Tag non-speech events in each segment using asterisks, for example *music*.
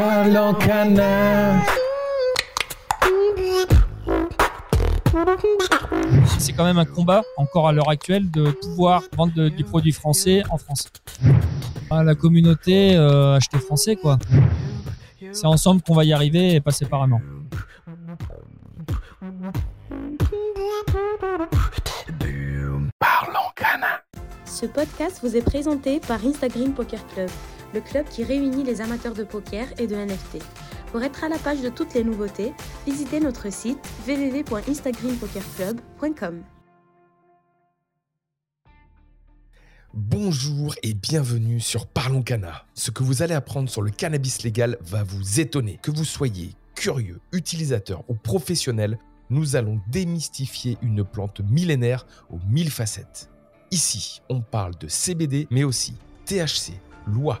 Parlons canard. C'est quand même un combat, encore à l'heure actuelle, de pouvoir vendre de- des produits français en France. La communauté, euh, acheter français, quoi. C'est ensemble qu'on va y arriver et pas séparément. Parlons canard. Ce podcast vous est présenté par Instagram Poker Club, le club qui réunit les amateurs de poker et de NFT. Pour être à la page de toutes les nouveautés, visitez notre site www.instagrampokerclub.com. Bonjour et bienvenue sur Parlons Cana. Ce que vous allez apprendre sur le cannabis légal va vous étonner. Que vous soyez curieux, utilisateur ou professionnel, nous allons démystifier une plante millénaire aux mille facettes. Ici, on parle de CBD, mais aussi THC, loi,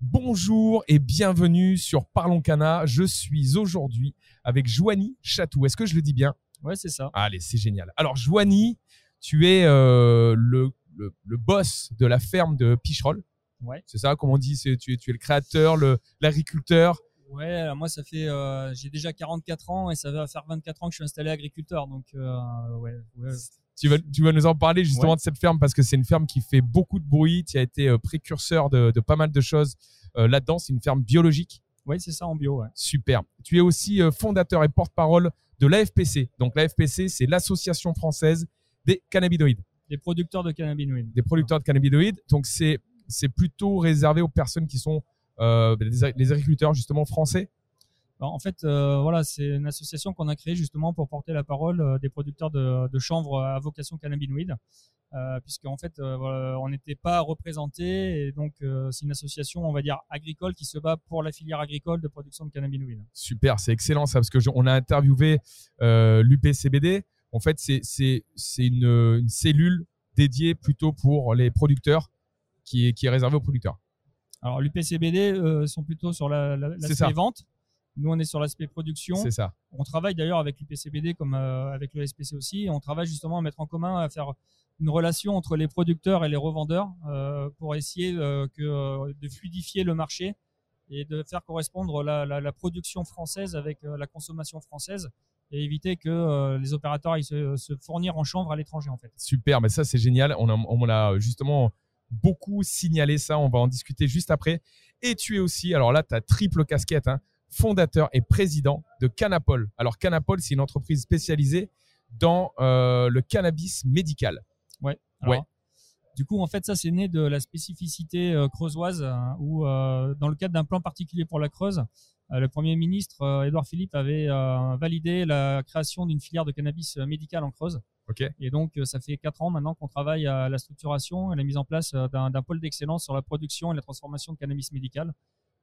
Bonjour et bienvenue sur Parlons Cana. Je suis aujourd'hui avec Joanie Chatou. Est-ce que je le dis bien? Ouais, c'est ça. Allez, c'est génial. Alors, Joanie, tu es euh, le, le- le boss de la ferme de Picherolles. Ouais. C'est ça, comme on dit, c'est- tu, es, tu es le créateur, le- l'agriculteur. Ouais, alors moi, ça fait. euh, j'ai déjà 44 ans et ça va faire 24 ans que je suis installé agriculteur. Donc, euh, ouais, ouais. Tu vas, tu vas nous en parler justement Ouais. de cette ferme parce que c'est une ferme qui fait beaucoup de bruit. Tu as été euh, précurseur de, de pas mal de choses euh, là-dedans. C'est une ferme biologique. Ouais, c'est ça en bio. Ouais. Super. Tu es aussi euh, fondateur et porte-parole de l'AFPC. Donc l'AFPC, c'est l'Association française des cannabinoïdes. Des producteurs de cannabinoïdes. des producteurs de cannabinoïdes. Donc c'est c'est plutôt réservé aux personnes qui sont euh, les, les agriculteurs justement français. Alors, en fait, euh, voilà, c'est une association qu'on a créée justement pour porter la parole euh, des producteurs de, de chanvre à vocation cannabinoïde, euh, puisque en fait, euh, on n'était pas représentés et donc euh, c'est une association, on va dire agricole, qui se bat pour la filière agricole de production de cannabinoïdes. Super, c'est excellent ça parce que je- on a interviewé euh, l'UPCBD. En fait, c'est c'est c'est une, une cellule dédiée plutôt pour les producteurs qui est qui est réservée aux producteurs. Alors l'UPCBD euh, sont plutôt sur la- la- l'aspect vente. Nous, on est sur l'aspect production. C'est ça. On travaille d'ailleurs avec l'UPCBD comme euh, avec le SPC aussi. Et on travaille justement à mettre en commun, à faire une relation entre les producteurs et les revendeurs euh, pour essayer euh, que, de fluidifier le marché et de faire correspondre la, la- la production française avec la consommation française et éviter que euh, les opérateurs aillent se, se fournir en chanvre à l'étranger en fait. Super, mais ça c'est génial. On, a- on justement beaucoup signalé ça. On va en discuter juste après. Et tu es aussi, alors là, tu as triple casquette, hein, fondateur et président de Canapol. Alors Canapol, c'est une entreprise spécialisée dans euh, le cannabis médical. Ouais. Alors, Ouais. Du coup, en fait, ça, c'est né de la spécificité euh, creusoise, hein, où, euh, dans le cadre d'un plan particulier pour la Creuse, euh, le Premier ministre Édouard Philippe avait validé la création d'une filière de cannabis médical en Creuse. Et donc, ça fait quatre ans maintenant qu'on travaille à la structuration et la mise en place d'un pôle d'excellence sur la production et la transformation de cannabis médical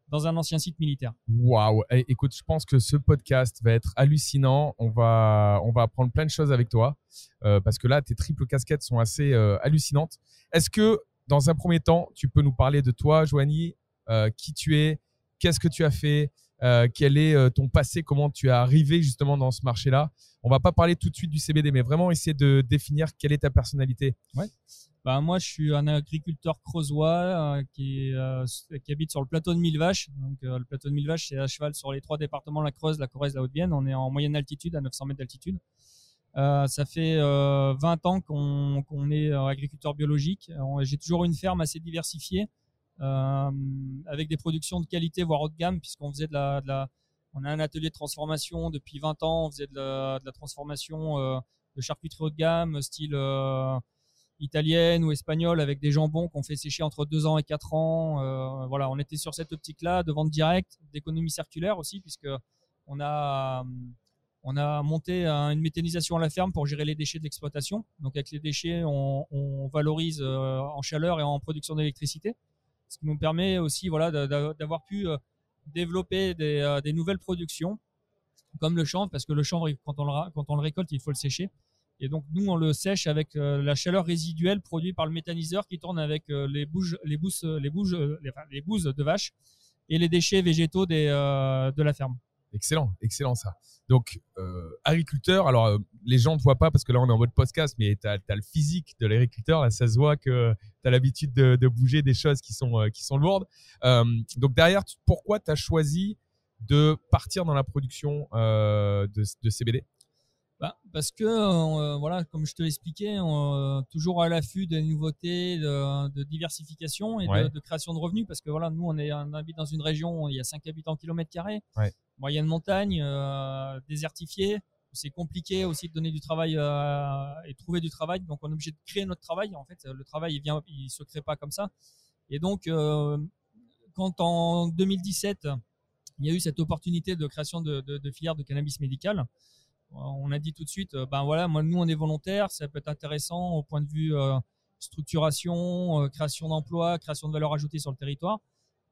dans un ancien site militaire. Waouh Eh, Écoute, je pense que ce podcast va être hallucinant. On va, on va apprendre plein de choses avec toi euh, parce que là, tes triples casquettes sont assez euh, hallucinantes. Est-ce que, dans un premier temps, tu peux nous parler de toi, Joanie, euh, qui tu es, qu'est-ce que tu as fait, euh, quel est euh, ton passé, comment tu es arrivé justement dans ce marché-là? On va pas parler tout de suite du CBD, mais vraiment essayer de définir quelle est ta personnalité. Bah, moi, je suis un agriculteur creusois euh, qui, habite sur le plateau de Mille Vaches. Donc, le plateau de Mille Vaches, c'est à cheval sur les trois départements, la Creuse, la Corrèze, la Haute-Vienne. On est en moyenne altitude, à 900 mètres d'altitude. Ça fait euh, 20 ans qu'on est agriculteur biologique. J'ai toujours une ferme assez diversifiée, avec des productions de qualité, voire haut de gamme, puisqu'on faisait de la, on a un atelier de transformation depuis 20 ans. On faisait de la, transformation euh, de charcuterie haut de gamme, style euh, italienne ou espagnole avec des jambons qu'on fait sécher entre 2 ans et 4 ans. Euh, voilà, on était sur cette optique-là de vente directe, d'économie circulaire aussi, puisque on a, on a monté un- une méthanisation à la ferme pour gérer les déchets de l'exploitation. Donc avec les déchets, on, valorise euh, en chaleur et en production d'électricité. Ce qui nous permet aussi voilà d'avoir pu euh, développer des, euh, des nouvelles productions comme le chanvre parce que le chanvre quand on le, récolte il faut le sécher et donc nous on le sèche avec euh, la chaleur résiduelle produite par le méthaniseur qui tourne avec les bouges les bouses les bouses de vache et les déchets végétaux de la ferme. Excellent, excellent ça. Donc, euh, agriculteur, alors euh, les gens ne te voient pas parce que là on est en mode podcast, mais tu as, le physique de l'agriculteur, là ça se voit que tu as l'habitude de, de bouger des choses qui sont, euh, qui sont lourdes. Donc derrière, tu- pourquoi tu as choisi de partir dans la production de, de CBD Bah, parce que voilà, comme je te l'expliquais, toujours à l'affût des nouveautés, de, de diversification et Ouais. de, création de revenus. Parce que voilà, nous on est on habite dans une région où il y a 5 habitants kilomètre carrés, Ouais. Moyenne montagne, euh, désertifiée. C'est compliqué aussi de donner du travail euh, et trouver du travail. Donc on est obligé de créer notre travail. En fait, le travail il vient, il se crée pas comme ça. Et donc euh, quand en 2017 il y a eu cette opportunité de création de, de, de filière de cannabis médical on a dit tout de suite, ben voilà, moi, nous on est volontaires, ça peut être intéressant au point de vue structuration, création d'emplois, création de valeur ajoutée sur le territoire.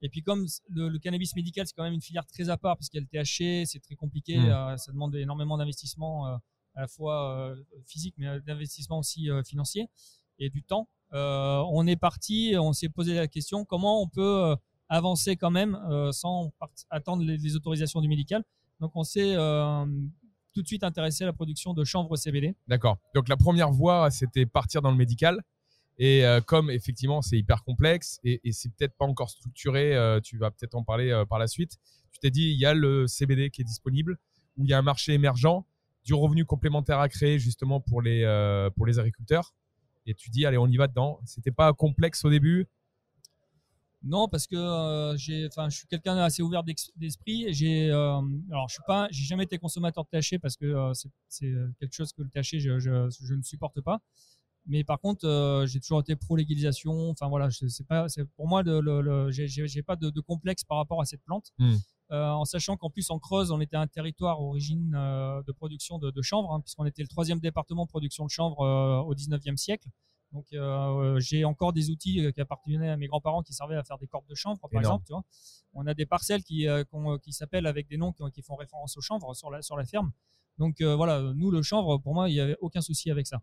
Et puis comme le, le cannabis médical, c'est quand même une filière très à part parce qu'il y a le THC, c'est très compliqué, Mm. euh, ça demande énormément d'investissement euh, à la fois euh, physique mais euh, d'investissement aussi financier et du temps. On est parti, on s'est posé la question comment on peut avancer quand même sans attendre les, les autorisations du médical. Donc on s'est tout de suite intéressé à la production de chanvre CBD. D'accord. Donc la première voie, c'était partir dans le médical. Et euh, comme effectivement c'est hyper complexe et, et c'est peut-être pas encore structuré, euh, tu vas peut-être en parler euh, par la suite. Tu t'es dit il y a le CBD qui est disponible, où il y a un marché émergent, du revenu complémentaire à créer justement pour les euh, pour les agriculteurs. Et tu dis allez on y va dedans. C'était pas complexe au début? Non, parce que euh, j'ai, je suis quelqu'un d'assez ouvert d'esprit. J'ai, euh, alors, je suis pas, j'ai jamais été consommateur de THC parce que c'est, c'est quelque chose que le THC je, je, je ne supporte pas. Mais par contre, euh, j'ai toujours été pro légalisation. Enfin voilà, c'est pas, c'est pour moi, le, le, le- j'ai, pas de, de complexe par rapport à cette plante. Hmm. Euh, en sachant qu'en plus en Creuse, on était un territoire origine euh, de production de, de chanvre, hein, puisqu'on était le troisième département de production de chanvre au 19e siècle. Donc j'ai encore des outils qui appartenaient à mes grands-parents qui servaient à faire des cordes de chanvre, par Énorme. exemple. Tu vois. On a des parcelles qui, qui s'appellent avec des noms qui, qui font référence au chanvre sur la, sur la ferme. Donc voilà, nous le chanvre, pour moi, il n'y avait aucun souci avec ça.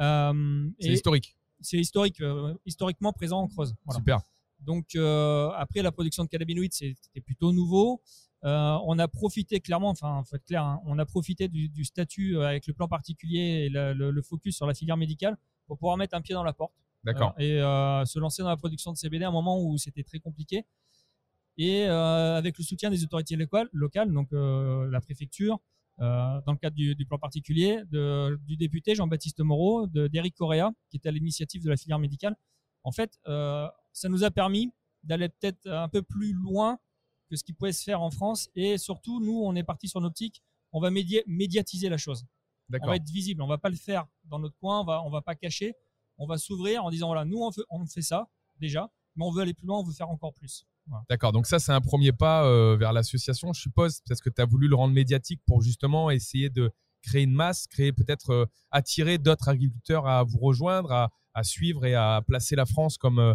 Euh, C'est historique. c'est historique, euh, historiquement présent en Creuse. Voilà. Super. Donc euh, après la production de cannabinoïdes, c'était plutôt nouveau. Euh, on a profité clairement, enfin faut être clair, hein, on a profité du, du statut avec le plan particulier et la- le, le focus sur la filière médicale pour pouvoir mettre un pied dans la porte D'accord. euh, et euh, se lancer dans la production de CBD à un moment où c'était très compliqué. Et avec le soutien des autorités locales, donc la préfecture, euh, dans le cadre du, du plan particulier, de- du député Jean-Baptiste Moreau, d'Éric Correa, qui était à l'initiative de la filière médicale. En fait, euh, ça nous a permis d'aller peut-être un peu plus loin que ce qui pouvait se faire en France. Et surtout, nous, on est parti sur une optique, on va médiatiser la chose on va être visible. On va pas le faire dans notre coin. On va, on va pas cacher. On va s'ouvrir en disant voilà, nous on fait, on fait ça déjà, mais on veut aller plus loin. On veut faire encore plus. Voilà. D'accord, donc ça c'est un premier pas euh, vers l'association, je suppose, parce que tu as voulu le rendre médiatique pour justement essayer de créer une masse, créer peut-être euh, attirer d'autres agriculteurs à vous rejoindre, à, à suivre et à placer la France comme, euh,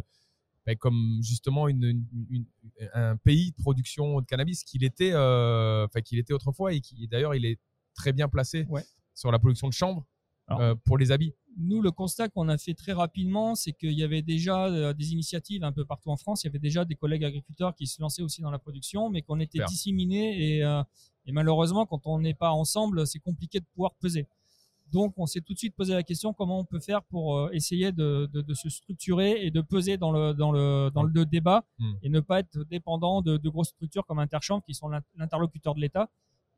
ben, comme justement une, une- une- un pays de production de cannabis qu'il était, qu'il était autrefois et qui d'ailleurs il est très bien placé Ouais. sur la production de chanvre Alors, euh, pour les habits. Nous, le constat qu'on a fait très rapidement, c'est qu'il y avait déjà euh, des initiatives un peu partout en France. Il y avait déjà des collègues agriculteurs qui se lançaient aussi dans la production, mais qu'on était disséminés et, euh, et malheureusement, quand on n'est pas ensemble, c'est compliqué de pouvoir peser. Donc, on s'est tout de suite posé la question comment on peut faire pour essayer de, de- de se structurer et de peser dans le, dans le, dans le débat Mm. et ne pas être dépendant de, de grosses structures comme Interchambre qui sont l'in- l'interlocuteur de l'État.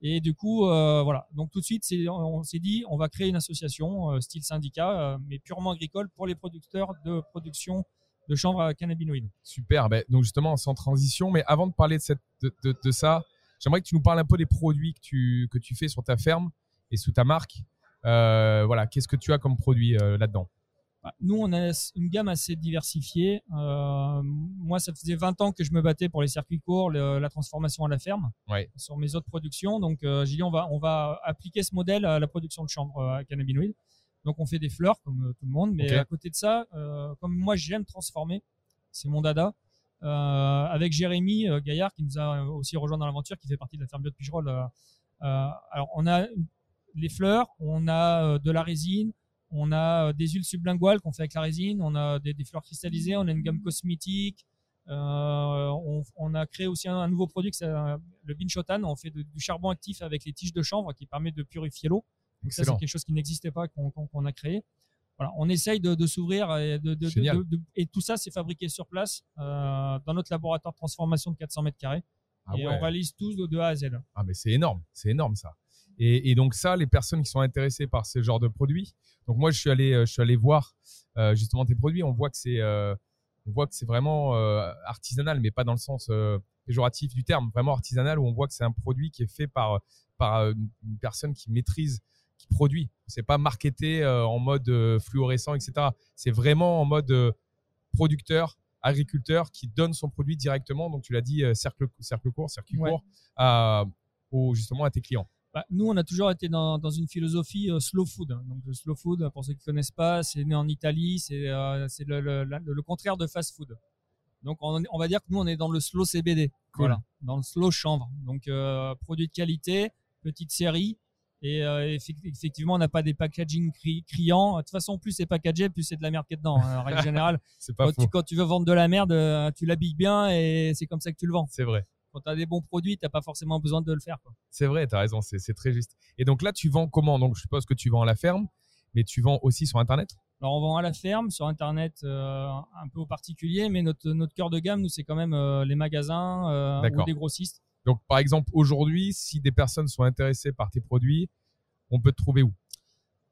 Et du coup, euh, voilà. Donc tout de suite, on s'est dit, on va créer une association euh, style syndicat, euh, mais purement agricole pour les producteurs de production de chanvre à cannabinoïdes. Super. Ben, donc justement, sans transition, mais avant de parler de, ça, j'aimerais que tu nous parles un peu des produits que tu, que tu fais sur ta ferme et sous ta marque. Voilà, qu'est-ce que tu as comme produit là-dedans? Nous, on a une gamme assez diversifiée. Euh, moi, ça faisait 20 ans que je me battais pour les circuits courts, le- la transformation à la ferme, Ouais. sur mes autres productions. Donc, euh, j'ai dit, on va, on va appliquer ce modèle à la production de chanvre euh, à cannabinoïdes. Donc, on fait des fleurs, comme euh, tout le monde. Mais à côté de ça, euh, comme moi, j'aime transformer, c'est mon dada. avec Jérémy Gaillard qui nous a aussi rejoint dans l'aventure, qui fait partie de la ferme bio de alors on a les fleurs, on a de la résine, on a euh, des huiles sublinguales qu'on fait avec la résine, on a des, des fleurs cristallisées, on a une gamme cosmétique. Euh, on, on a créé aussi un, un nouveau produit, c'est euh, le binchotan. On fait de- du charbon actif avec les tiges de chanvre qui permet de purifier l'eau. Donc ça, c'est quelque chose qui n'existait pas, qu'on a créé. Voilà, on essaye de, de s'ouvrir et, de, de- tout ça, c'est fabriqué sur place euh, dans notre laboratoire de transformation de 400 mètres carrés. Ah et ouais. on réalise tout de A à Z. Ah, mais c'est énorme, c'est énorme ça. Et, et donc ça, les personnes qui sont intéressées par ce genre de produits. Donc moi, je suis allé, euh, je suis allé voir euh, justement tes produits. On voit que c'est, euh, on voit que c'est vraiment euh, artisanal, mais pas dans le sens péjoratif du terme, vraiment artisanal où on voit que c'est un produit qui est fait par par une personne qui maîtrise, qui produit. C'est pas marketé en mode fluorescent, etc. C'est vraiment en mode producteur, agriculteur qui donne son produit directement. Donc tu l'as dit, cercle cercle court, circuit Ouais. court à au, justement à tes clients. Bah, nous, on a toujours été dans, dans une philosophie euh, slow food. Donc, le slow food, pour ceux qui connaissent pas, c'est né en Italie, c'est euh, le, le, le- le contraire de fast food. Donc, on, on va dire que nous, on est dans le slow CBD, Cool. voilà, dans le slow chanvre. Donc, euh, produit de qualité, petite série. Et euh, effec- effectivement, on n'a pas des packaging cri- criants. De toute façon, plus c'est packagé, plus c'est de la merde qui est dedans. hein. En règle *laughs* générale, quand tu, quand tu veux vendre de la merde, tu l'habilles bien et c'est comme ça que tu le vends. C'est vrai. Quand tu as des bons produits, tu pas forcément besoin de le faire. C'est vrai, tu as raison, c'est très juste. Et donc là, tu vends comment? Donc je suppose que tu vends à la ferme, mais tu vends aussi sur Internet? Alors on vend à la ferme, sur internet, euh, un peu au particulier, mais notre notre cœur de gamme, nous c'est quand même euh, les magasins euh, ou des grossistes. Donc par exemple, aujourd'hui, si des personnes sont intéressées par tes produits, on peut te trouver où?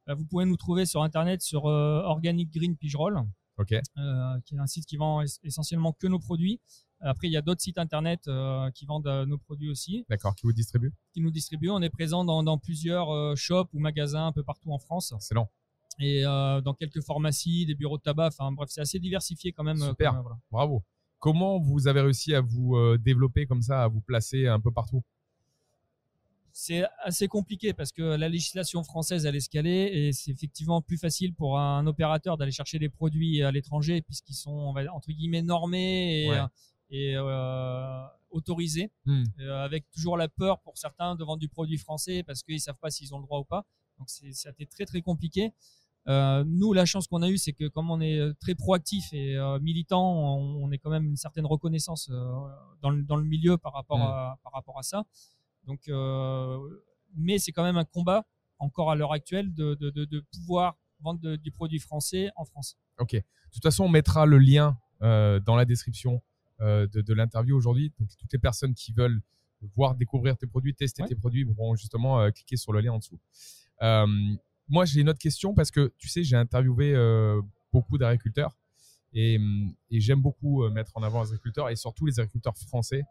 Euh, vous pouvez nous trouver sur internet sur euh, Organic Green Pigeroll, Ok, euh, qui est un site qui vend es- essentiellement que nos produits. Après, il y a d'autres sites internet euh, qui vendent euh, nos produits aussi, d'accord, qui vous distribue qui nous distribuent. On est présent dans, dans plusieurs euh, shops ou magasins un peu partout en France Excellent. et dans quelques pharmacies, des bureaux de tabac. Enfin bref, c'est assez diversifié quand même. Super. voilà. Bravo. Comment vous avez réussi à vous développer comme ça, à vous placer un peu partout? C'est assez compliqué parce que la législation française elle est escalée et c'est effectivement plus facile pour un opérateur d'aller chercher des produits à l'étranger puisqu'ils sont on va dire, entre guillemets normés et, Ouais. Et euh, autorisés Hmm. euh, avec toujours la peur pour certains de vendre du produit français parce qu'ils savent pas s'ils ont le droit ou pas donc ça a été très très compliqué euh, nous la chance qu'on a eue c'est que comme on est très proactif et euh, militant on, on est quand même une certaine reconnaissance euh, dans, le, dans le milieu par rapport Hmm. à par rapport à ça donc, mais c'est quand même un combat encore à l'heure actuelle de, de, de, de pouvoir vendre du produit français en France. Ok. De toute façon, on mettra le lien dans la description de, de l'interview aujourd'hui. Donc, toutes les personnes qui veulent voir, découvrir tes produits, tester Ouais. tes produits pourront justement euh, cliquer sur le lien en dessous. Euh, moi, j'ai une autre question parce que tu sais, j'ai interviewé euh, beaucoup d'agriculteurs et, hum, et j'aime beaucoup euh, mettre en avant les agriculteurs et surtout les agriculteurs français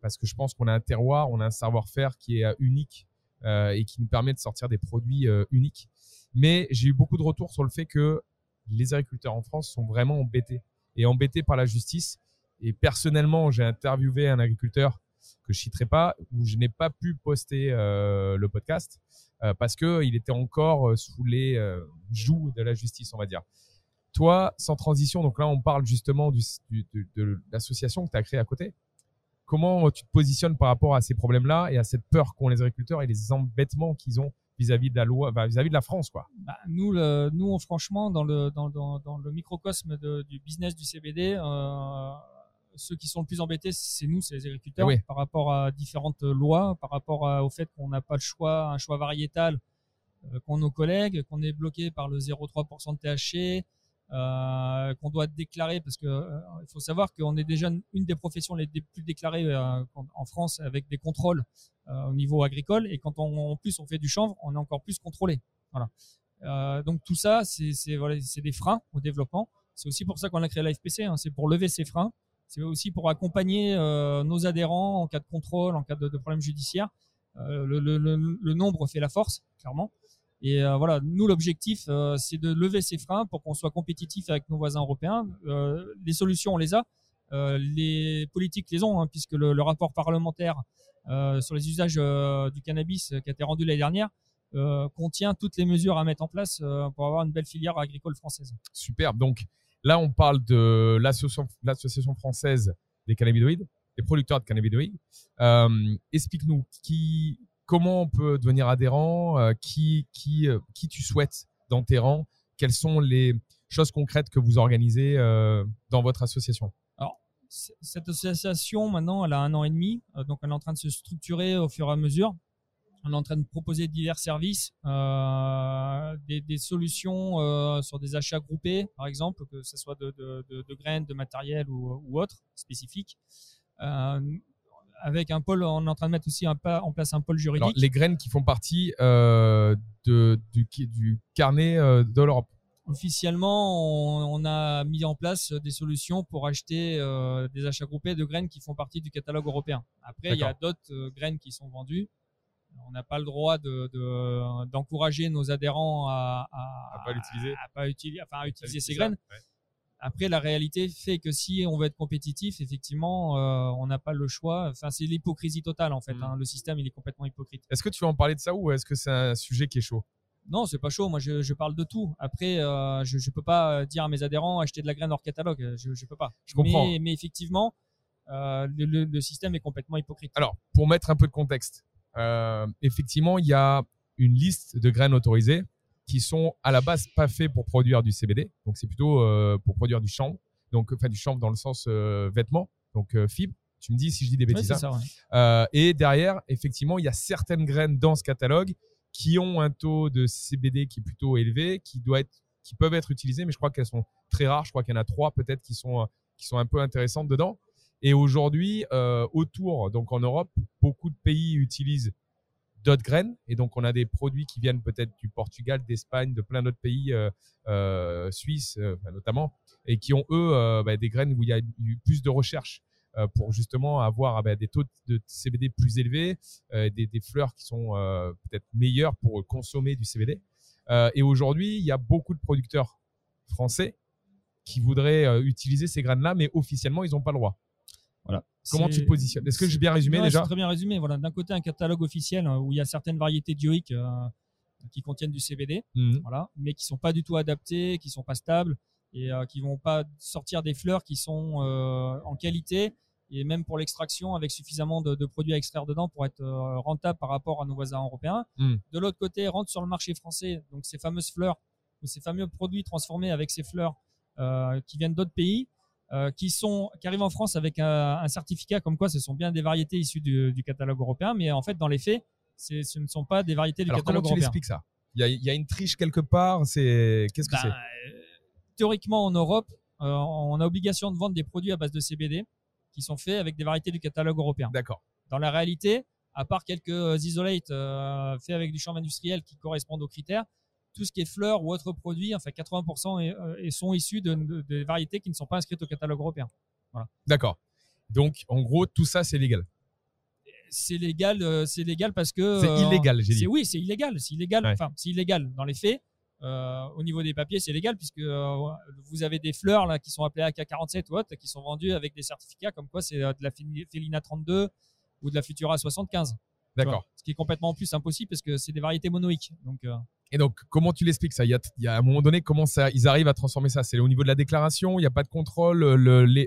parce que je pense qu'on a un terroir, on a un savoir-faire qui est euh, unique euh, et qui nous permet de sortir des produits euh, uniques. Mais j'ai eu beaucoup de retours sur le fait que les agriculteurs en France sont vraiment embêtés et embêtés par la justice. Et personnellement, j'ai interviewé un agriculteur que je citerai pas, où je n'ai pas pu poster euh, le podcast euh, parce que il était encore euh, sous les euh, joues de la justice, on va dire. Toi, sans transition, donc là, on parle justement de, l'association que tu as créée à côté. Comment tu te positionnes par rapport à ces problèmes-là et à cette peur qu'ont les agriculteurs et les embêtements qu'ils ont vis-à-vis de la loi, vis-à-vis de la France, quoi? Bah, nous, nous, franchement, dans le, microcosme du business du CBD, ceux qui sont le plus embêtés, c'est nous, c'est les agriculteurs, Eh oui. par rapport à différentes lois, par rapport à- au fait qu'on n'a pas le choix, un choix variétal euh, qu'ont nos collègues, qu'on est bloqué par le 0,3% de THC, euh, qu'on doit déclarer parce que euh, il faut savoir qu'on est déjà une des professions les plus déclarées euh, en France avec des contrôles euh, au niveau agricole et quand on, en plus on fait du chanvre, on est encore plus contrôlé. Voilà. Donc tout ça, c'est voilà, des freins au développement. C'est aussi pour ça qu'on a créé la FPC. Hein, c'est pour lever ces freins. C'est aussi pour accompagner euh, nos adhérents en cas de contrôle, en cas de, de problème judiciaire. Euh, le, nombre fait la force, clairement. Et euh, voilà, nous l'objectif, c'est de lever ces freins pour qu'on soit compétitif avec nos voisins européens. Les solutions, on les a. Les politiques les ont, hein, puisque le, le rapport parlementaire sur les usages du cannabis qui a été rendu l'année dernière contient toutes les mesures à mettre en place pour avoir une belle filière agricole française. Super. Donc là, on parle de l'association française des cannabinoïdes, des producteurs de cannabinoïdes. Euh, Explique-nous comment on peut devenir adhérent, euh, qui, qui, euh, qui tu souhaites dans tes rangs, quelles sont les choses concrètes que vous organisez dans votre association? C- Cette association, maintenant, elle a un an et demi, donc elle est en train de se structurer au fur et à mesure. On est en train de proposer divers services, euh, des, des solutions euh, sur des achats groupés, par exemple, que ce soit de, de- de- de graines, de matériel ou, ou autre spécifique. Euh, avec un pôle, on est en train de mettre aussi un en place un pôle juridique. Alors, les graines qui font partie du, du carnet de l'Europe. Officiellement, on, on a mis en place des solutions pour acheter des achats groupés de graines qui font partie du catalogue européen. Après, il y a d'autres graines qui sont vendues. On n'a pas le droit de- de- d'encourager nos adhérents à, à, À pas l'utiliser. à pas utiliser, enfin, à utiliser ces graines. Ouais. Après, la réalité fait que si on veut être compétitif, effectivement, euh, on n'a pas le choix. Enfin, c'est l'hypocrisie totale en fait. Mm. hein. Le système, il est complètement hypocrite. Est-ce que tu veux en parler de ça ou est-ce que c'est un sujet qui est chaud? Non, c'est pas chaud. Moi, je, je parle de tout. Après, euh, je, je peux pas euh, dire à mes adhérents acheter de la graine hors catalogue. Je, je peux pas. Je comprends. Mais, mais effectivement, euh, le système est complètement hypocrite. Alors, pour mettre un peu de contexte, euh, effectivement, il y a une liste de graines autorisées qui sont à la base pas faits pour produire du CBD. Donc, c'est plutôt euh, pour produire du chanvre. Donc, enfin, du chanvre dans le sens euh, vêtements, donc euh, fibre. Tu me dis si je dis des bêtises. hein. ça. ouais. Et derrière, effectivement, il y a certaines graines dans ce catalogue qui ont un taux de CBD qui est plutôt élevé, qui doit être, qui peuvent être utilisées, mais je crois qu'elles sont très rares. Je crois qu'il y en a trois peut-être qui sont, qui sont un peu intéressantes dedans. Et aujourd'hui, euh, autour, donc en Europe, beaucoup de pays utilisent d'autres graines. Et donc, on a des produits qui viennent peut-être du Portugal, d'Espagne, de plein d'autres pays, euh, euh, Suisse euh, notamment, et qui ont, eux, euh, bah, des graines où il y a eu plus de recherche euh, pour justement avoir ah bah, des taux de CBD plus élevés, des, des fleurs qui sont peut-être meilleures pour consommer du CBD. Et aujourd'hui, il y a beaucoup de producteurs français qui voudraient utiliser ces graines-là, mais officiellement, ils n'ont pas le droit. Comment tu te positionnes? Est-ce que j'ai bien résumé Ouais, déjà? Très bien résumé. Voilà. D'un côté, un catalogue officiel euh, où il y a certaines variétés dioïques euh, qui contiennent du CBD, Mhm. voilà, mais qui sont pas du tout adaptées, qui sont pas stables et euh, qui vont pas sortir des fleurs qui sont euh, en qualité et même pour l'extraction avec suffisamment de, de produits à extraire dedans pour être euh, rentable par rapport à nos voisins européens. Mm. De l'autre côté, rentrent sur le marché français donc ces fameuses fleurs ou ces fameux produits transformés avec ces fleurs euh, qui viennent d'autres pays. Euh, qui sont qui arrivent en France avec un, un certificat comme quoi ce sont bien des variétés issues du, du catalogue européen, mais en fait dans les faits, c'est- ce ne sont pas des variétés du Alors, comment catalogue tu européen. ça? Il y, a, il y a une triche quelque part C'est Qu'est-ce que Ben, c'est? euh, théoriquement, en Europe, euh, on a obligation de vendre des produits à base de CBD qui sont faits avec des variétés du catalogue européen. D'accord. Dans la réalité, à part quelques euh, isolates euh, faits avec du chanvre industriel qui correspondent aux critères, tout ce qui est fleurs ou autres produits, enfin 80% est, euh, sont issus de, de- de variétés qui ne sont pas inscrites au catalogue européen. D'accord. Donc, en gros, tout ça, c'est légal. C'est légal, euh, c'est légal parce que C'est euh, illégal, j'ai dit. Oui, c'est illégal, c'est illégal. Ouais. Enfin, c'est illégal dans les faits. Euh, au niveau des papiers, c'est légal puisque euh, vous avez des fleurs là qui sont appelées AK47 ou autres qui sont vendues avec des certificats comme quoi c'est euh, de la Félina 32 ou de la Futura 75. tu vois. D'accord. Ce qui est complètement en plus impossible parce que c'est des variétés monoïques. Donc Et donc, comment tu l'expliques ça? Il y, a, y un moment donné, comment ça, ils arrivent à transformer ça? C'est au niveau de la déclaration? Il n'y a pas de contrôle?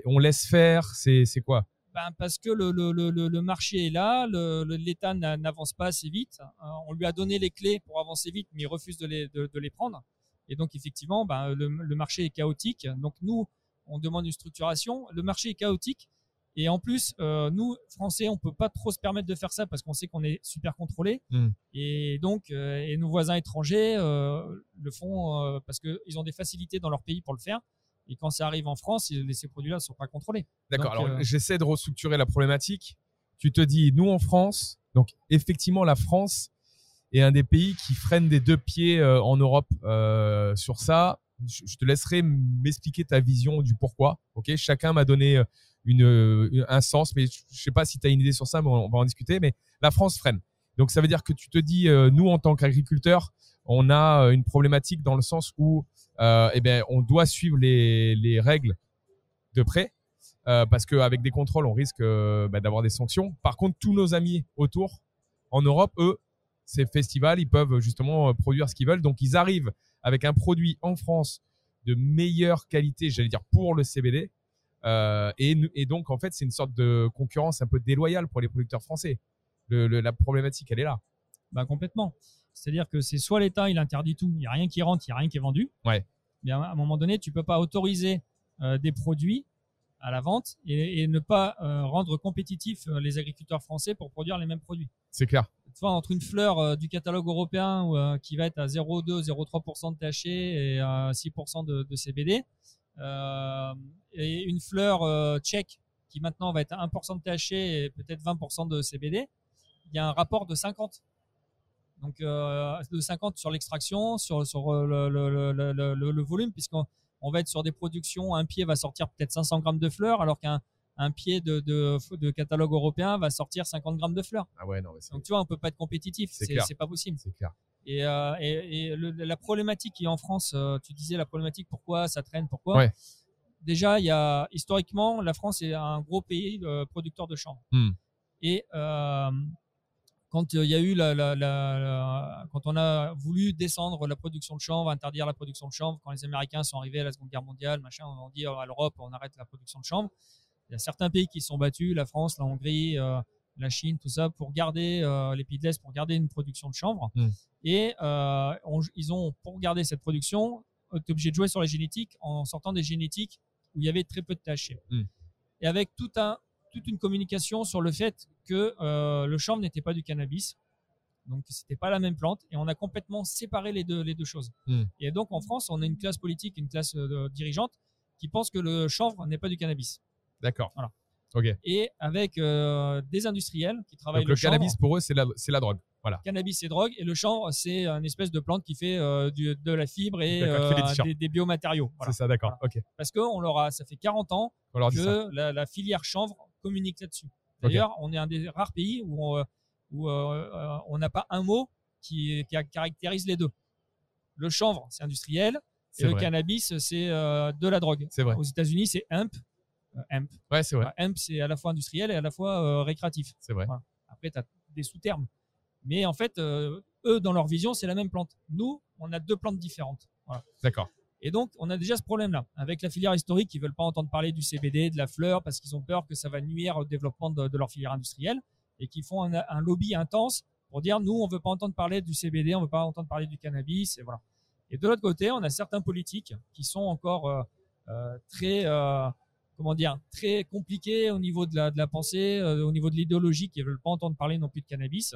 On laisse faire? C'est quoi? Ben, parce que le, marché est là, l'État n'a- n'avance pas assez vite. Euh, on lui a donné les clés pour avancer vite, mais il refuse de les, prendre. Et donc, effectivement, ben, le marché est chaotique. Donc, nous, on demande une structuration. Le marché est chaotique. Et en plus, euh, nous, Français, on peut pas trop se permettre de faire ça parce qu'on sait qu'on est super contrôlé. Mm. Et donc, euh, et nos voisins étrangers euh, le font parce qu'ils ont des facilités dans leur pays pour le faire. Et quand ça arrive en France, ils- ces produits-là ne sont pas contrôlés. D'accord. Alors, j'essaie de restructurer la problématique. Tu te dis, nous en France, donc effectivement, la France est un des pays qui freine des deux pieds en Europe sur ça. Je, te laisserai m'expliquer ta vision du pourquoi. Ok? Chacun m'a donné une, euh, un sens, mais je, je sais pas si tu as une idée sur ça, mais on, va en discuter. Mais la France freine. Donc ça veut dire que tu te dis, euh, nous en tant qu'agriculteurs, on a euh, une problématique dans le sens où, euh, eh ben, on doit suivre les, les règles de près. Euh, parce qu'avec des contrôles, on risque euh, bah, d'avoir des sanctions. Par contre, tous nos amis autour, en Europe, eux, ces festivals, ils peuvent justement produire ce qu'ils veulent. Donc, ils arrivent avec un produit en France de meilleure qualité, j'allais dire pour le CBD, Euh, et, donc, en fait, c'est une sorte de concurrence un peu déloyale pour les producteurs français. Le- le- la problématique, elle est là. Bah, complètement. C'est-à-dire que c'est soit l'État, il interdit tout, il n'y a rien qui rentre, il n'y a rien qui est vendu. Ouais. Mais à un moment donné, tu peux pas autoriser euh, des produits à la vente et, et ne pas euh, rendre compétitifs les agriculteurs français pour produire les mêmes produits. C'est clair. Entre une fleur euh, du catalogue européen qui va être à 0,2, 0,3% de THC et à 6% de, de CBD, et une fleur euh, tchèque qui maintenant va être à 1% de THC et peut-être 20% de CBD, il y a un rapport de 50. Donc euh, de 50 sur l'extraction, sur, sur euh, le, le, le, le, le- le volume, puisqu'on on va être sur des productions, un pied va sortir peut-être 500 grammes de fleurs, alors qu'un un pied de, de, de catalogue européen va sortir 50 grammes de fleurs. Ah ouais, non, mais Donc tu vois, on peut pas être compétitif, c'est pas possible. c'est clair. Et, euh, et, et le- la problématique qui est en France, euh, tu disais la problématique, pourquoi ça traîne, pourquoi Ouais. Déjà, il y a historiquement, la France est un gros pays euh, producteur de chanvre. Hmm. Et euh, quand il y a eu la, la- la- la- quand on a voulu descendre la production de chanvre, interdire la production de chanvre, quand les Américains sont arrivés à la Seconde Guerre mondiale, machin, on dit euh, à l'Europe, on arrête la production de chanvre. Il y a certains pays qui se sont battus, la France, la Hongrie, euh, la Chine, tout ça, pour garder euh, les pays de l'Est, pour garder une production de chanvre. Hmm. Et euh, on- ils ont, pour garder cette production, été obligés de jouer sur la génétique en sortant des génétiques où il y avait très peu de THC. Hmm. Et avec tout un, toute une communication sur le fait que euh, le chanvre n'était pas du cannabis. Donc, c'était pas la même plante. Et on a complètement séparé les deux, les deux choses. Hmm. Et donc, en France, on a une classe politique, une classe euh, dirigeante qui pense que le chanvre n'est pas du cannabis. D'accord. Voilà. Et avec euh, des industriels qui travaillent Donc le, chanvre. cannabis pour eux, c'est la, c'est la drogue. Voilà. Cannabis, c'est drogue. Et le chanvre, c'est une espèce de plante qui fait euh, du- de la fibre et des euh, des, des biomatériaux. Voilà. C'est ça, d'accord. Parce que on leur a, ça fait 40 ans que la, la filière chanvre communique là-dessus. D'ailleurs, on est un des rares pays où on, où, euh, on n'a pas un mot qui, qui caractérise les deux. Le chanvre, c'est industriel, et le vrai. cannabis, c'est de la drogue. C'est vrai. Aux États-Unis, c'est hemp. Euh, hemp. Ouais, c'est vrai. Hemp, c'est à la fois industriel et à la fois euh, récréatif. C'est vrai. Après, tu as des sous-termes. Mais en fait, euh, eux, dans leur vision, c'est la même plante. Nous, on a deux plantes différentes. Voilà. D'accord. Et donc, on a déjà ce problème-là avec la filière historique qui veulent pas entendre parler du CBD, de la fleur, parce qu'ils ont peur que ça va nuire au développement de, de leur filière industrielle et qui font un, un lobby intense pour dire nous, on veut pas entendre parler du CBD, on veut pas entendre parler du cannabis, et voilà. Et de l'autre côté, on a certains politiques qui sont encore euh, euh, très, euh, comment dire, très compliqués au niveau de la, de la pensée, euh, au niveau de l'idéologie, qui veulent pas entendre parler non plus de cannabis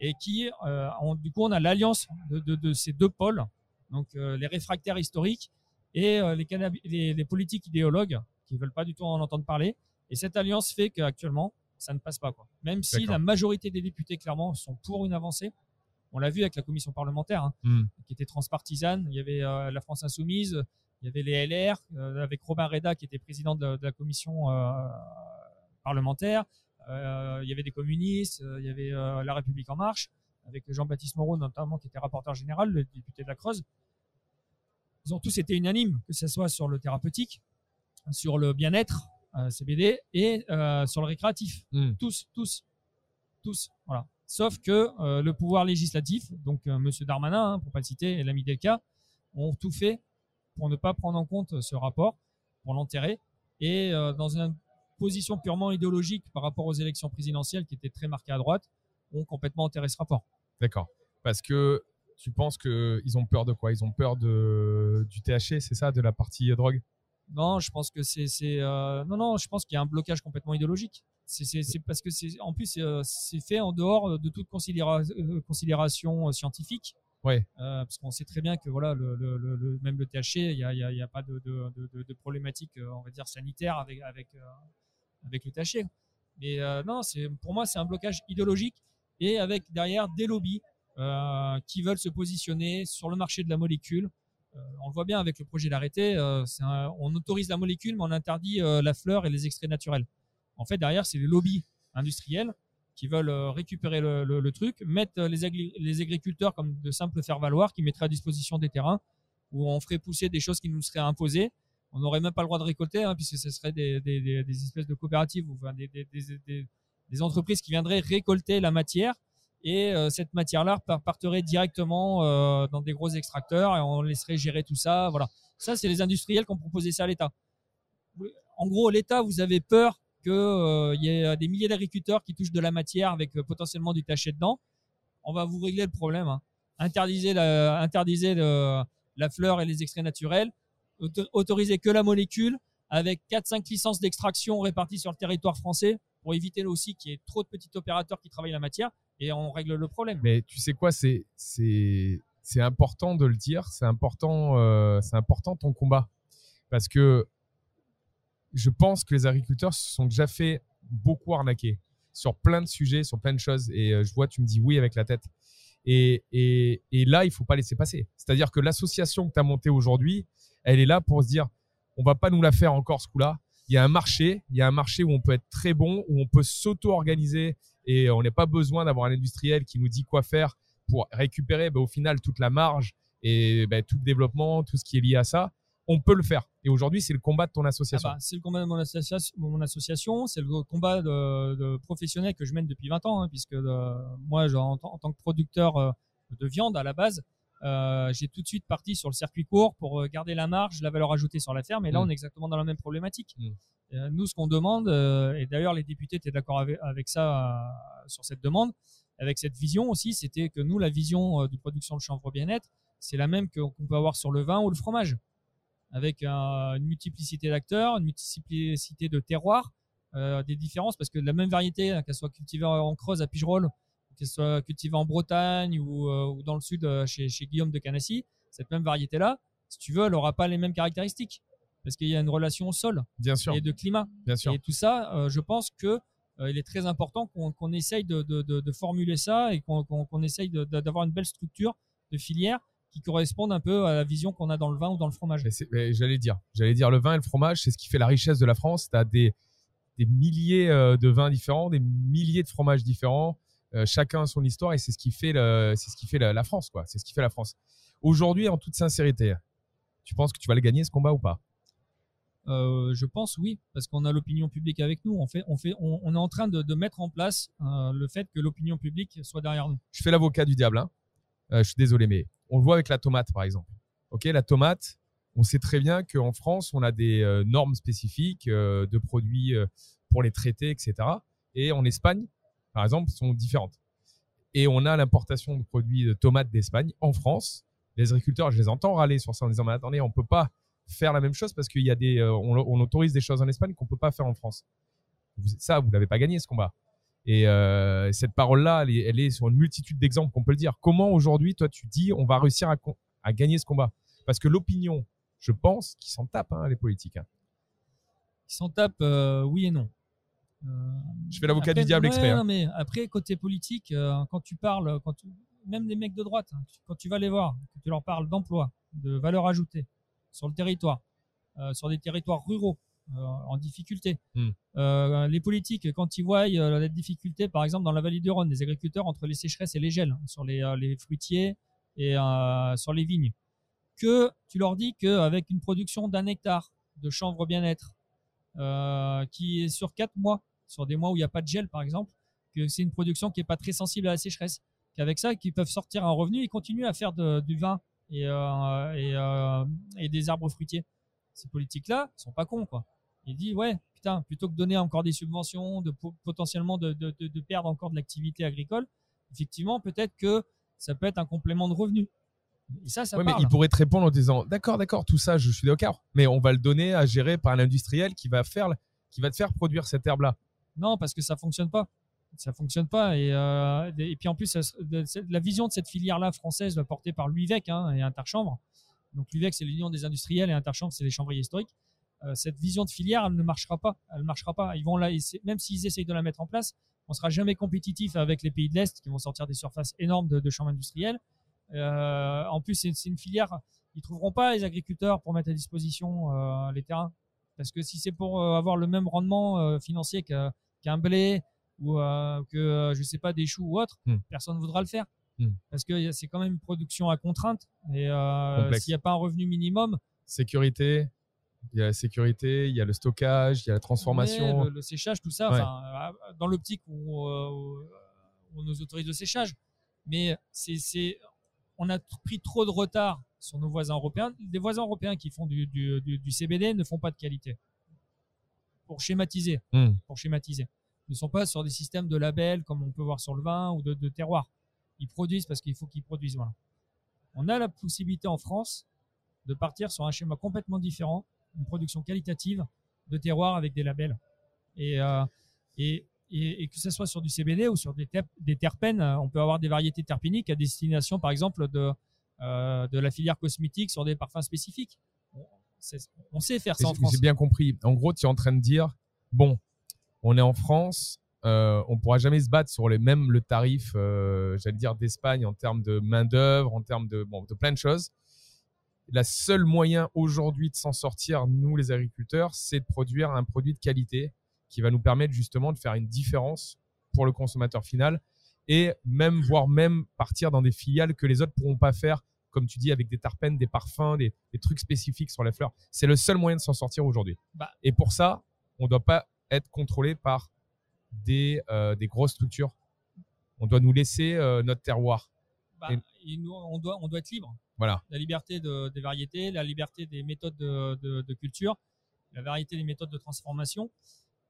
et qui, euh, ont- du coup, on a l'alliance de, de, de ces deux pôles donc euh, les réfractaires historiques et les, cannabi- les, les politiques idéologues qui veulent pas du tout en entendre parler. Et cette alliance fait qu'actuellement, ça ne passe pas. Quoi. Même si la majorité des députés, clairement, sont pour une avancée. On l'a vu avec la commission parlementaire, hein, Hmm. qui était transpartisane. Il y avait euh, la France Insoumise, il y avait les LR, euh, avec Robin Reda, qui était président de, de la commission euh, parlementaire. Euh, il y avait des communistes, euh, il y avait euh, La République En Marche, avec Jean-Baptiste Moreau, notamment, qui était rapporteur général, le député de la Creuse. Ils ont tous été unanimes, que ce soit sur le thérapeutique, sur le bien-être, euh, CBD, et euh, sur le récréatif. Hmm. Tous, tous, tous. Voilà. Sauf que euh, le pouvoir législatif, donc euh, Monsieur Darmanin, hein, pour pas le citer, et l'ami Delca, ont tout fait pour ne pas prendre en compte ce rapport, pour l'enterrer, et euh, dans une position purement idéologique par rapport aux élections présidentielles qui étaient très marquées à droite, ont complètement enterré ce rapport. D'accord. Parce que tu penses qu'ils ont peur de quoi? Ils ont peur de, du THC, c'est ça, de la partie drogue? Non, je pense que c'est, euh, non, non, je pense qu'il y a un blocage complètement idéologique. C'est, parce que en plus, c'est, euh, c'est fait en dehors de toute considéra- considération scientifique. Ouais. Euh, parce qu'on sait très bien que voilà, même le THC, il y a, pas de, problématique, euh, on va dire sanitaire euh, avec le THC. Mais euh, non, pour moi, c'est un blocage idéologique et avec derrière des lobbies qui veulent se positionner sur le marché de la molécule. On le voit bien avec le projet d'arrêté, on autorise la molécule, mais on interdit la fleur et les extraits naturels. En fait, derrière, c'est les lobbies industriels qui veulent euh, récupérer le, truc, mettre euh, les, agri- les agriculteurs comme de simples faire-valoir qui mettraient à disposition des terrains où on ferait pousser des choses qui nous seraient imposées. On n'aurait même pas le droit de récolter, hein, puisque ce serait des, espèces de coopératives ou des, entreprises qui viendraient récolter la matière et euh, cette matière-là par- parterait directement dans des gros extracteurs et on laisserait gérer tout ça. Voilà. Ça, c'est les industriels qui ont proposé ça à l'État. en gros, l'État, vous avez peur qu'il y ait des milliers d'agriculteurs qui touchent de la matière avec potentiellement du taché dedans. On va vous régler le problème. Hein. Interdisez, la, interdisez la fleur et les extraits naturels. Autorisez que la molécule avec 4-5 licences d'extraction réparties sur le territoire français pour éviter aussi qu'il y ait trop de petits opérateurs qui travaillent la matière et on règle le problème. Mais tu sais quoi, c'est c'est c'est important de le dire, c'est important euh, c'est important ton combat parce que je pense que les agriculteurs se sont déjà fait beaucoup arnaquer sur plein de sujets, sur plein de choses et euh, je vois tu me dis oui avec la tête. Et, là, il faut pas laisser passer. C'est-à-dire que l'association que tu as montée aujourd'hui, elle est là pour se dire on va pas nous la faire encore ce coup-là. Il y a un marché, il y a un marché où on peut être très bon, où on peut s'auto-organiser et on n'a pas besoin d'avoir un industriel qui nous dit quoi faire pour récupérer bah, au final toute la marge et bah, tout le développement, tout ce qui est lié à ça. On peut le faire. Et aujourd'hui, c'est le combat de ton association. Ah bah, c'est le combat de mon, association, c'est le combat de, professionnel que je mène depuis 20 ans, hein, puisque euh, moi, en, en, tant que producteur euh, de viande à la base, euh, j'ai tout de suite parti sur le circuit court pour garder la marge, la valeur ajoutée sur la ferme. Et là, mm. on est exactement dans la même problématique. Mm. Euh, nous, ce qu'on demande, et d'ailleurs les députés étaient d'accord avec, ça sur cette demande, avec cette vision aussi, c'était que nous, la vision de production de chanvre bien-être, c'est la même qu'on peut avoir sur le vin ou le fromage, avec une multiplicité d'acteurs, une multiplicité de terroirs, des différences, parce que la même variété, qu'elle soit cultivée en Creuse à Pigerolles qu'elle soit cultivée en Bretagne ou, euh, dans le sud euh, chez, Guillaume de Canassi, cette même variété-là, si tu veux, elle n'aura pas les mêmes caractéristiques parce qu'il y a une relation au sol Bien sûr. et de climat. Bien sûr. Et tout ça, euh, je pense que il est très important qu'on essaye de, formuler ça et qu'on essaye d'avoir une belle structure de filière qui corresponde un peu à la vision qu'on a dans le vin ou dans le fromage. J'allais dire, j'allais dire le vin et le fromage, c'est ce qui fait la richesse de la France. Tu as des, des milliers de vins différents, des milliers de fromages différents. Euh, chacun son histoire et c'est ce qui fait c'est ce qui fait la, France quoi. C'est ce qui fait la France. Aujourd'hui, en toute sincérité, tu penses que tu vas le gagner ce combat ou pas? Euh, je pense oui, parce qu'on a l'opinion publique avec nous. On fait, on fait, on, est en train de, mettre en place euh, le fait que l'opinion publique soit derrière nous. Je fais l'avocat du diable. Hein. je suis désolé, mais on le voit avec la tomate, par exemple. Ok, la tomate, on sait très bien qu'en France, on a des normes spécifiques de produits pour les traiter, etc. Et en Espagne, par exemple, sont différentes. Et on a l'importation de produits de tomates d'Espagne en France. Les agriculteurs, je les entends râler sur ça en disant, mais attendez, on peut pas faire la même chose parce qu'il y a des, euh, on, autorise des choses en Espagne qu'on peut pas faire en France. ça, vous l'avez pas gagné ce combat. Et euh, cette parole-là, elle, est sur une multitude d'exemples qu'on peut le dire. Comment aujourd'hui, toi, tu dis, on va réussir à, gagner ce combat? Parce que l'opinion, je pense, qui s'en tape, hein, les politiques. Hein. Ils s'en tapent, euh, oui et non. Euh, je fais l'avocat du diable exprès. Hein. mais après, côté politique, quand tu parles, quand même des mecs de droite, hein, quand tu vas les voir, que tu leur parles d'emploi, de valeur ajoutée sur le territoire, sur des territoires ruraux en difficulté, hmm. les politiques, quand ils voient la difficulté, par exemple, dans la vallée du Rhône, des agriculteurs entre les sécheresses et les gels, sur les, les fruitiers et sur les vignes, que tu leur dis qu'avec une production d'un hectare de chanvre bien-être, qui est sur 4 mois, sur des mois où il n'y a pas de gel par exemple, que c'est une production qui n'est pas très sensible à la sécheresse, qu'avec ça, qu'ils peuvent sortir un revenu et continuer à faire du vin et, euh, euh, et, des arbres fruitiers. Ces politiques-là sont pas cons, quoi. Il dit, ouais, putain, plutôt que de donner encore des subventions, de potentiellement de, de, de perdre encore de l'activité agricole, effectivement, peut-être que ça peut être un complément de revenu. Et ça, ça mais il pourrait te répondre en disant, d'accord, d'accord, tout ça, je suis d'accord, mais on va le donner à gérer par un industriel qui va faire, qui va te faire produire cette herbe-là. Non, parce que ça fonctionne pas. Ça fonctionne pas. Et, euh, et puis en plus, la vision de cette filière-là française, portée par l'UIVEC hein, et Interchambre. Donc l'UIVEC, c'est l'Union des industriels et Interchambre, c'est les chambres historiques. Euh, cette vision de filière, elle ne marchera pas. Elle marchera pas. Ils vont là, même s'ils essayent de la mettre en place, on sera jamais compétitif avec les pays de l'Est qui vont sortir des surfaces énormes de, de chambres industrielles. Euh, en plus, c'est une filière. Ils trouveront pas les agriculteurs pour mettre à disposition les terrains. Parce que si c'est pour avoir le même rendement financier qu'un blé ou euh, que euh, je sais pas des choux ou autre, personne ne voudra le faire. Hmm. Parce que c'est quand même une production à contrainte et euh, s'il n'y a pas un revenu minimum. Sécurité, il y a la sécurité, il y a le stockage, il y a la transformation. le, séchage, tout ça. Dans l'optique où, on nous autorise le séchage. Mais c'est, on a pris trop de retard sur nos voisins européens. Des voisins européens qui font du, du, du CBD ne font pas de qualité. pour schématiser, Hmm. pour schématiser. Ils ne sont pas sur des systèmes de labels comme on peut voir sur le vin ou de, de terroir. Ils produisent parce qu'il faut qu'ils produisent. Voilà. On a la possibilité en France de partir sur un schéma complètement différent, une production qualitative de terroir avec des labels. Et, euh, et, et, et que ce soit sur du CBD ou sur des, ter- des terpènes, euh, on peut avoir des variétés terpéniques à destination, par exemple, de, euh, de la filière cosmétique sur des parfums spécifiques. On, sait faire ça en France. J'ai bien compris. En gros, tu es en train de dire, bon, on est en France, euh, on pourra jamais se battre sur les mêmes le tarif, euh, j'allais dire d'Espagne en termes de main d'œuvre, en termes de bon, de plein de choses. La seule moyen aujourd'hui de s'en sortir, nous les agriculteurs, c'est de produire un produit de qualité qui va nous permettre justement de faire une différence pour le consommateur final et même voire même partir dans des filiales que les autres pourront pas faire comme tu dis, avec des terpènes, des parfums, des, des trucs spécifiques sur les fleurs. C'est le seul moyen de s'en sortir aujourd'hui. Bah. Et pour ça, on ne doit pas être contrôlé par des, euh, des grosses structures. On doit nous laisser euh, notre terroir. Bah, nous, on, doit, on doit être libre. Voilà. La liberté de- des variétés, la liberté des méthodes de, de- de culture, la variété des méthodes de transformation.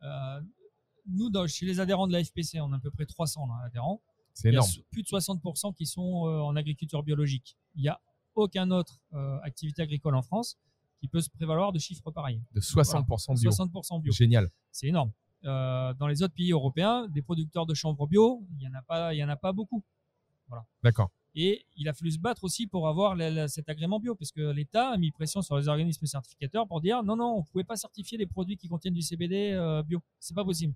Euh, nous, dans- chez les adhérents de la FPC, on a à peu près 300 là, adhérents. C'est Il y a énorme. plus de 60% qui sont euh, en agriculture biologique. Il n'y a aucun autre euh, activité agricole en France qui peut se prévaloir de chiffres pareils. De 60% bio. 60% bio. Génial. C'est énorme. Dans les autres pays européens, des producteurs de chanvre bio, il n'y en, a pas- il y en a pas beaucoup. D'accord. Et il a fallu se battre aussi pour avoir la- la- cet agrément bio, parce que l'État a mis pression sur les organismes certificateurs pour dire non, non, on ne pouvait pas certifier les produits qui contiennent du CBD euh, bio. C'est pas possible.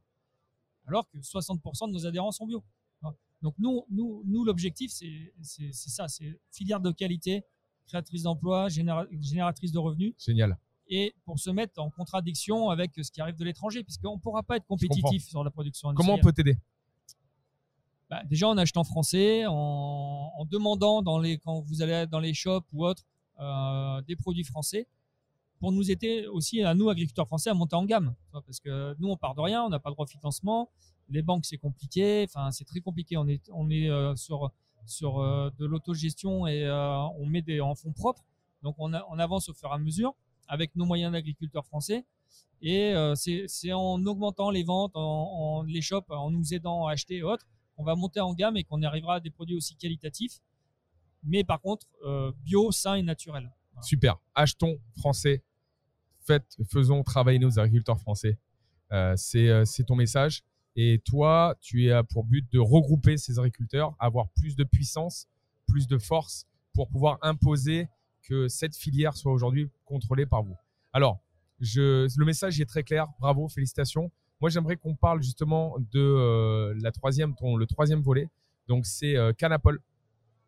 Alors que 60% de nos adhérents sont bio. Voilà. Donc nous, nous, nous l'objectif, c'est ça, c'est filière de qualité, créatrice d'emplois, généra- génératrice de revenus, Génial. et pour se mettre en contradiction avec ce qui arrive de l'étranger, puisqu'on ne pourra pas être compétitif sur la production Comment on industrielle. peut t'aider? Bah, déjà en achetant français, en, demandant quand vous allez dans les shops ou autres euh, des produits français, pour nous aider aussi à nous agriculteurs français à monter en gamme, parce que nous on part de rien, on n'a pas de droit de financement, les banques c'est compliqué, enfin c'est très compliqué, on est euh, sur sur euh, de l'autogestion et euh, on met des en fonds propres, donc on, avance au fur et à mesure avec nos moyens d'agriculteurs français. Et c'est en augmentant les ventes, en, en les shops, en nous aidant à acheter et autres, qu'on va monter en gamme et qu'on arrivera à des produits aussi qualitatifs, mais par contre euh, bio, sain et naturel. Super. Achetons français. Faites, faisons travailler nos agriculteurs français. Euh, c'est euh, c'est ton message. Et toi, tu as pour but de regrouper ces agriculteurs, avoir plus de puissance, plus de force pour pouvoir imposer que cette filière soit aujourd'hui contrôlée par vous. Alors, le message est très clair. Bravo, félicitations. Moi, j'aimerais qu'on parle justement de euh, la troisième, ton, le troisième volet. Donc, c'est euh, Canapol.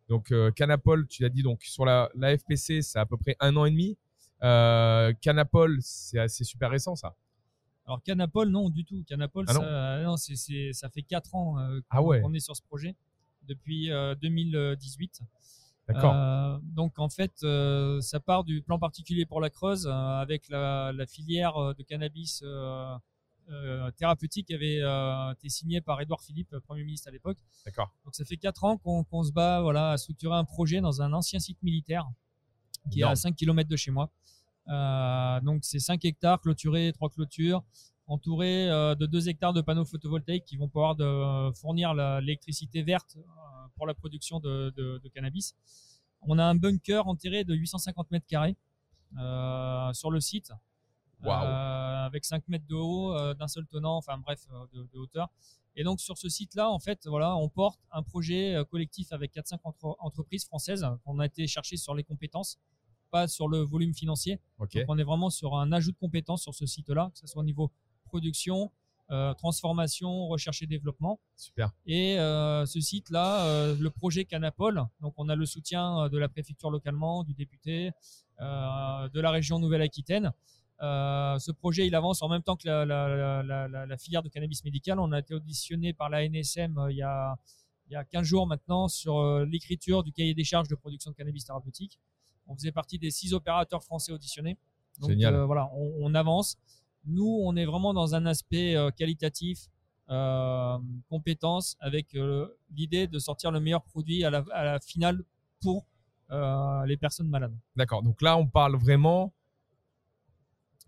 Donc, euh, Canapol, tu l'as dit, donc sur la, la FPC, c'est à peu près un an et demi. Euh, Canapol, c'est assez super récent, ça. Alors Canapol, non du tout. Canapol, Ah non ça, non, c'est- c'est- ça fait 4 ans euh, Ah qu'on ouais. qu'on est sur ce projet, depuis euh, 2018. D'accord. Euh, donc en fait, euh, ça part du plan particulier pour la Creuse euh, avec la, la filière de cannabis thérapeutique qui avait euh, été signée par Édouard Philippe, Premier ministre à l'époque. D'accord. Donc ça fait quatre ans qu'on se bat voilà, à structurer un projet dans un ancien site militaire qui est à 5 km de chez moi. Euh, donc c'est 5 hectares clôturés, trois clôtures, entourés euh, de 2 hectares de panneaux photovoltaïques qui vont pouvoir de, fournir l'électricité verte euh, pour la production de, de- de cannabis. On a un bunker enterré de 850 mètres carrés euh, sur le site. Euh, avec 5 mètres de haut, euh, d'un seul tenant, enfin bref, euh, de, de hauteur. Et donc sur ce site-là, en fait, voilà, on porte un projet collectif avec 4-5 entre- entreprises françaises qu'on a été chercher sur les compétences, pas sur le volume financier. Donc on est vraiment sur un ajout de compétences sur ce site-là, que ce soit au niveau production, euh, transformation, recherche et développement. Super. Et euh, ce site-là, euh, le projet Canapol, donc on a le soutien de la préfecture localement, du député, de la région Nouvelle-Aquitaine. Euh, ce projet, il avance en même temps que la, la- la- la- la- la filière de cannabis médical. On a été auditionné par la NSM euh, il, y a, il y a 15 jours maintenant sur euh, l'écriture du cahier des charges de production de cannabis thérapeutique. On faisait partie des six opérateurs français auditionnés. Donc voilà, on, on avance. Nous, on est vraiment dans un aspect qualitatif, compétence, avec l'idée de sortir le meilleur produit à la, à finale pour les personnes malades. D'accord. Donc là, on parle vraiment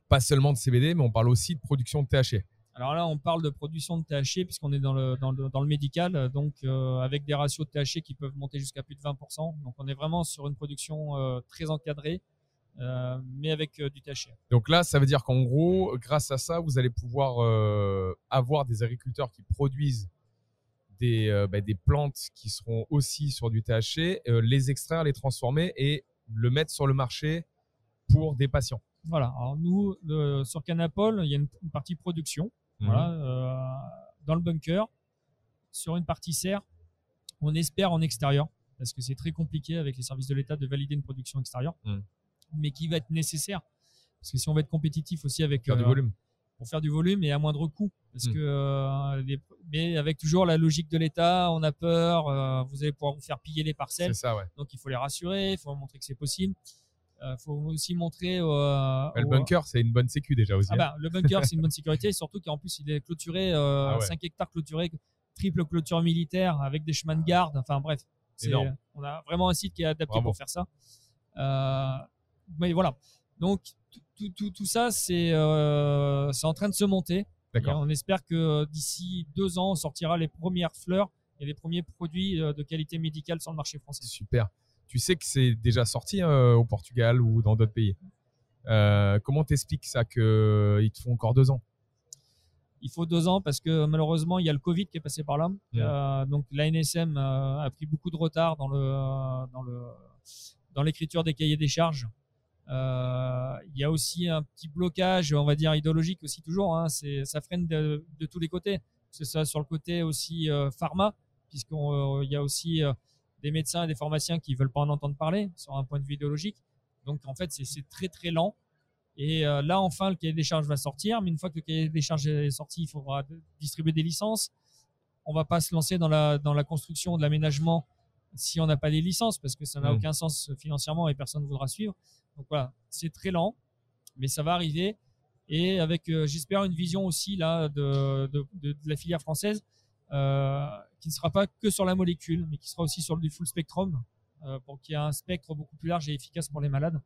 pas seulement de CBD, mais on parle aussi de production de THC. Alors là, on parle de production de THC puisqu'on est dans le, dans le, dans le médical, donc euh, avec des ratios de THC qui peuvent monter jusqu'à plus de 20%. Donc on est vraiment sur une production euh, très encadrée, euh, mais avec du THC. Donc là, ça veut dire qu'en gros, grâce à ça, vous allez pouvoir avoir des agriculteurs qui produisent des, bah, des plantes qui seront aussi sur du THC, les extraire, les transformer et le mettre sur le marché pour des patients. Voilà. Alors nous, euh, sur Canapol, il y a une, une partie production. Mhm. Voilà, euh, dans le bunker, sur une partie serre, on espère en extérieur, parce que c'est très compliqué avec les services de l'État de valider une production extérieure, Mm. mais qui va être nécessaire. Parce que si on veut être compétitif aussi avec Faire du euh, volume. pour faire du volume et à moindre coût, parce Mm. que euh, les- mais avec toujours la logique de l'État, on a peur, vous allez pouvoir vous faire piller les parcelles, ça, ouais. donc il faut les rassurer, il faut montrer que c'est possible. Il faut aussi montrer euh, Bah, le bunker, c'est une bonne sécu déjà aussi. ah hein. bah, le bunker, c'est une bonne *laughs* sécurité, surtout qu'en plus, il est clôturé, euh, Ah ouais. 5 hectares clôturés, triple clôture militaire avec des chemins de garde. Enfin bref, on a vraiment un site qui est adapté Bravo. pour faire ça. Euh, mais voilà. Donc, tout, tout, tout, tout ça, c'est euh, en train de se monter. On espère que d'ici deux ans, on sortira les premières fleurs et les premiers produits euh, de qualité médicale sur le marché français. Super. Tu sais que c'est déjà sorti euh, au Portugal ou dans d'autres pays. Euh, comment t'expliques ça qu'ils te font encore deux ans? Il faut deux ans parce que malheureusement il y a le Covid qui est passé par là. Euh, donc l'ANSM euh, a pris beaucoup de retard dans le dans le dans l'écriture des cahiers des charges. Euh, il y a aussi un petit blocage, on va dire idéologique aussi toujours. Hein, c'est ça freine de, de tous les côtés. C'est ça sur le côté aussi euh, pharma, puisqu'il y a aussi euh, des médecins et des pharmaciens qui veulent pas en entendre parler sur un point de vue idéologique. Donc en fait c'est très très lent. Et euh, là, enfin, le cahier des charges va sortir. Mais une fois que le cahier des charges est sorti, il faudra distribuer des licences. On va pas se lancer dans la, dans la construction de l'aménagement si on n'a pas les licences, parce que ça n'a Mm. aucun sens financièrement et personne ne voudra suivre. Donc voilà, c'est très lent, mais ça va arriver. Et avec, euh, j'espère, une vision aussi là de, de, de, de la filière française qui ne sera pas que sur la molécule, mais qui sera aussi sur du full spectrum, euh, pour qu'il y ait un spectre beaucoup plus large et efficace pour les malades.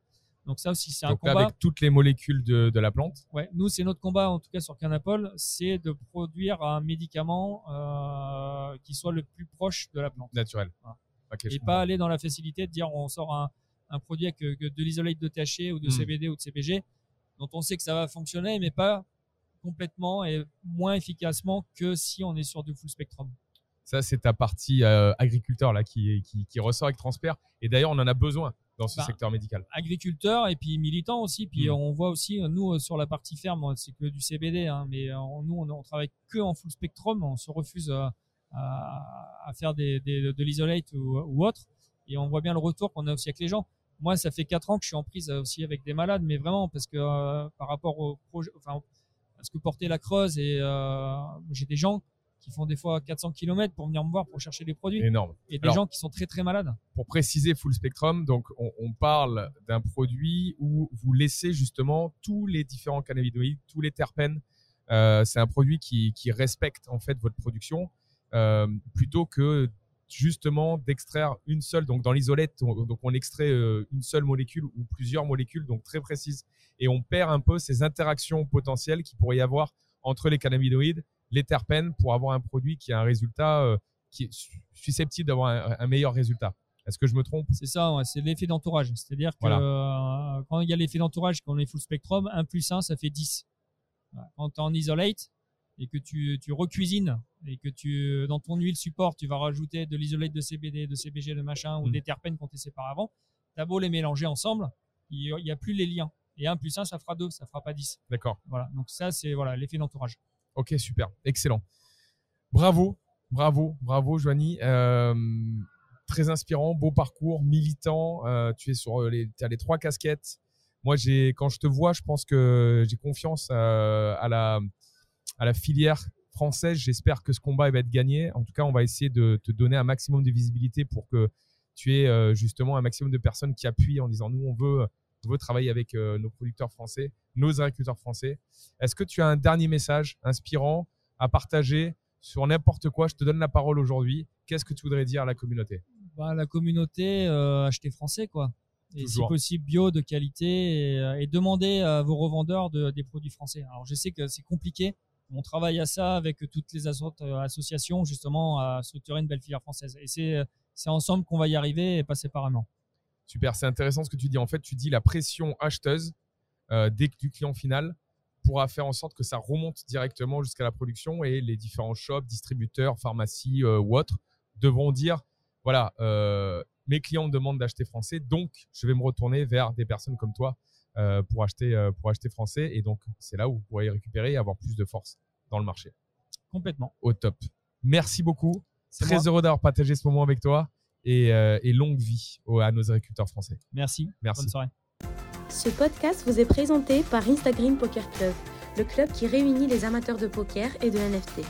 Donc ça aussi, c'est un combat. avec toutes les molécules de, de la plante. Ouais, nous, c'est notre combat, en tout cas sur Canapol, c'est de produire un médicament euh, qui soit le plus proche de la plante. Voilà. Je et comprends. pas aller dans la facilité de dire on sort un, un produit avec euh, de l'isolate de THC ou de Mm. CBD ou de CBG, dont on sait que ça va fonctionner, mais pas complètement et moins efficacement que si on est sur du full spectrum. Ça, c'est ta partie euh, agriculteur là qui, qui, qui ressort avec Transper. Et d'ailleurs, on en a besoin dans ce Bah, secteur médical. agriculteurs et puis militants aussi. Puis Mm. on voit aussi, nous, euh, sur la partie ferme, euh, c'est que du CBD, hein, mais euh, nous, on, on travaille que en full spectrum. On se refuse à, à faire des, des- de l'isolate ou, ou autre. Et on voit bien le retour qu'on a aussi avec les gens. Moi, ça fait quatre ans que je suis en prise aussi avec des malades, mais vraiment parce que euh, par rapport au projet, enfin, à ce que portait la Creuse et euh, j'ai des gens qui font des fois 400 km pour venir me voir pour chercher des produits Énorme. et des Alors- gens qui sont très très malades. Pour préciser Full Spectrum, donc on, on parle d'un produit où vous laissez justement tous les différents cannabinoïdes, tous les terpènes. Euh, c'est un produit qui, qui respecte en fait votre production euh, plutôt que justement d'extraire une seule. Donc dans l'isolette, on, donc on extrait euh, une seule molécule ou plusieurs molécules, donc très précises, et on perd un peu ces interactions potentielles qu'il pourrait y avoir entre les cannabinoïdes, les terpènes, pour avoir un produit qui a un résultat euh, qui est su- susceptible d'avoir un, meilleur résultat. Est-ce que je me trompe? C'est ça, ouais, c'est l'effet d'entourage. C'est-à-dire que Voilà. euh, quand il y a l'effet d'entourage, quand on est full spectrum, 1 plus 1, ça fait 10. Voilà. Quand en isolate et que tu, tu recuisines et que tu, dans ton huile support, tu vas rajouter de l'isolate de CBD, de CBG, de machin ou Mm. des terpènes qu'on t'a séparés avant, t'as beau les mélanger ensemble, il n'y a plus les liens. Et 1 plus 1, ça fera 2, ça fera pas 10. D'accord. Voilà. Donc ça, c'est voilà l'effet d'entourage. Ok, super, excellent. Bravo, bravo, bravo, Joanie. Euh, très inspirant, beau parcours, militant. euh, tu es sur les, as les trois casquettes. Moi, j'ai, quand je te vois, je pense que j'ai confiance euh, à la, à la filière française. J'espère que ce combat il va être gagné. En tout cas, on va essayer de te donner un maximum de visibilité pour que tu aies euh, justement un maximum de personnes qui appuient en disant nous, on veut, on veut travailler avec euh, nos producteurs français, nos agriculteurs français. Est-ce que tu as un dernier message inspirant à partager sur n'importe quoi? Je te donne la parole aujourd'hui. Qu'est-ce que tu voudrais dire à la communauté? Bah, la communauté, euh, acheter français, quoi. et si possible bio de qualité et, euh, et demandez à vos revendeurs de- des produits français. Alors je sais que c'est compliqué. On travaille à ça avec toutes les asso- associations justement à structurer une belle filière française. Et c'est ensemble qu'on va y arriver et pas séparément. Super, c'est intéressant ce que tu dis. En fait, tu dis la pression acheteuse euh, dès que du client final pourra faire en sorte que ça remonte directement jusqu'à la production et les différents shops, distributeurs, pharmacies euh, ou autres devront dire voilà, euh, mes clients me demandent d'acheter français, donc je vais me retourner vers des personnes comme toi pour acheter euh, pour acheter français et donc c'est là où vous pourrez récupérer et avoir plus de force dans le marché. Complètement. Au top. Merci beaucoup. Très moi. heureux d'avoir partagé ce moment avec toi et, euh, et longue vie à nos agriculteurs français. Merci. Merci. Bonne soirée. Ce podcast vous est présenté par Instagram Poker Club, le club qui réunit les amateurs de poker et de NFT.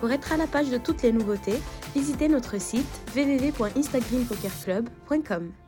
Pour être à la page de toutes les nouveautés, visitez notre site www.instagrampokerclub.com.